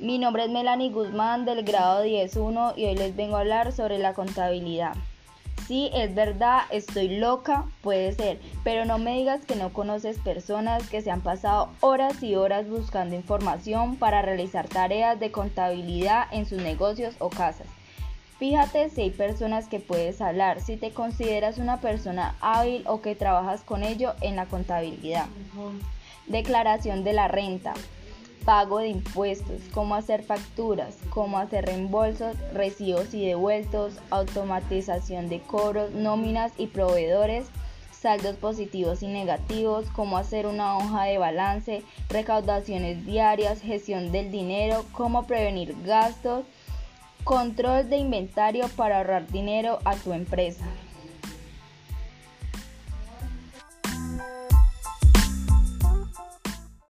Mi nombre es Melanie Guzmán del grado 10.1 y hoy les vengo a hablar sobre la contabilidad. Sí, es verdad, estoy loca, puede ser, pero no me digas que no conoces personas que se han pasado horas y horas buscando información para realizar tareas de contabilidad en sus negocios o casas. Fíjate si hay personas que puedes hablar, si te consideras una persona hábil o que trabajas con ello en la contabilidad. Declaración de la renta, pago de impuestos, cómo hacer facturas, cómo hacer reembolsos, recibos y devueltos, automatización de cobros, nóminas y proveedores, saldos positivos y negativos, cómo hacer una hoja de balance, recaudaciones diarias, gestión del dinero, cómo prevenir gastos, control de inventario para ahorrar dinero a tu empresa.